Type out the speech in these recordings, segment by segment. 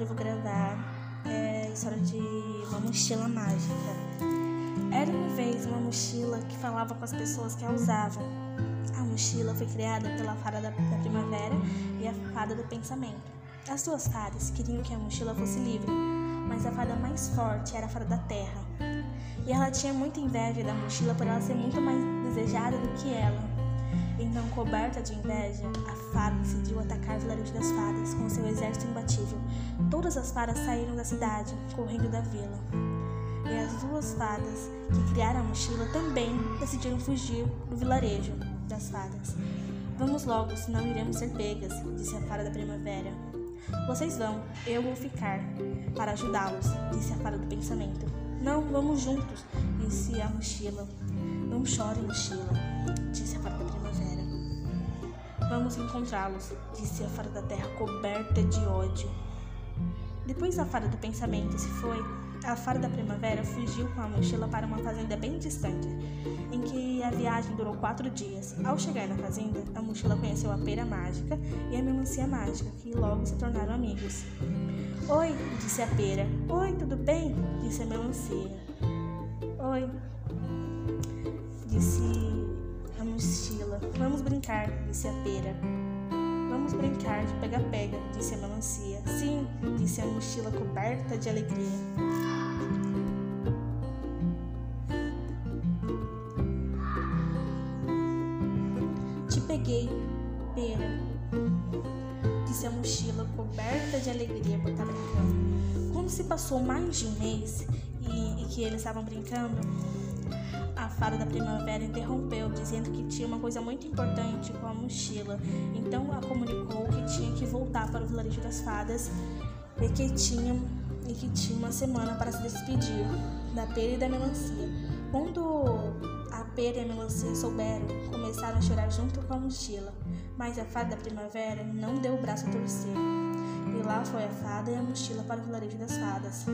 hoje eu vou gravar é, a história de uma mochila mágica. Era uma vez uma mochila que falava com as pessoas que a usavam. A mochila foi criada pela fada da, da primavera e a fada do pensamento. As duas fadas queriam que a mochila fosse livre, mas a fada mais forte era a fada da terra. E ela tinha muita inveja da mochila por ela ser muito mais desejada do que ela. Então, coberta de inveja, a fada decidiu atacar o vilarejo das fadas com seu exército imbatível. Todas as fadas saíram da cidade, correndo da vila. E as duas fadas que criaram a mochila também decidiram fugir do vilarejo das fadas. Vamos logo, senão iremos ser pegas, disse a fada da primavera. Vocês vão, eu vou ficar para ajudá-los, disse a fada do pensamento. Não, vamos juntos, disse a mochila. Não chore, mochila, disse a fada da primavera. Vamos encontrá-los, disse a fada da terra coberta de ódio. Depois a fada do pensamento se foi, a fada da primavera fugiu com a mochila para uma fazenda bem distante, em que a viagem durou quatro dias. Ao chegar na fazenda, a mochila conheceu a pera mágica e a melancia mágica, que logo se tornaram amigos. Oi, disse a pera. Oi, tudo bem? disse a melancia. Oi, disse. Vamos brincar, disse a pera. Vamos brincar de pega-pega, disse a melancia. Sim, disse a mochila coberta de alegria. Te peguei, pera, disse a mochila coberta de alegria por estar brincando. Quando se passou mais de um mês e, e que eles estavam brincando, a fada da primavera interrompeu, dizendo que tinha uma coisa muito importante com a mochila. Então a comunicou que tinha que voltar para o vilarejo das fadas e que tinha, e que tinha uma semana para se despedir da pera e da melancia. Quando a pera e a melancia souberam, começaram a chorar junto com a mochila. Mas a fada da primavera não deu o braço a torcer. E lá foi a fada e a mochila para o vilarejo das fadas.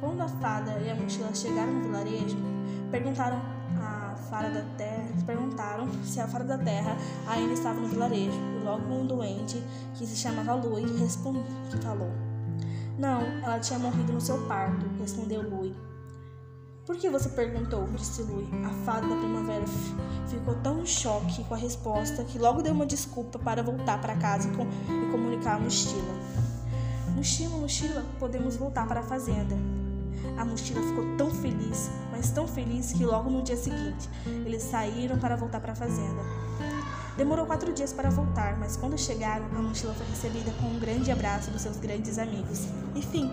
Quando a fada e a mochila chegaram no vilarejo, perguntaram a fada da terra, perguntaram se a fada da terra ainda estava no vilarejo. E logo um doente que se chamava Lui respondeu, que falou: "Não, ela tinha morrido no seu parto", respondeu Lui. Por que você perguntou? disse Lui. A fada da primavera ficou tão em choque com a resposta que logo deu uma desculpa para voltar para casa e, com e comunicar a mochila. Mochila, mochila, podemos voltar para a fazenda. A mochila ficou tão feliz, mas tão feliz que logo no dia seguinte eles saíram para voltar para a fazenda. Demorou quatro dias para voltar, mas quando chegaram, a mochila foi recebida com um grande abraço dos seus grandes amigos. Enfim.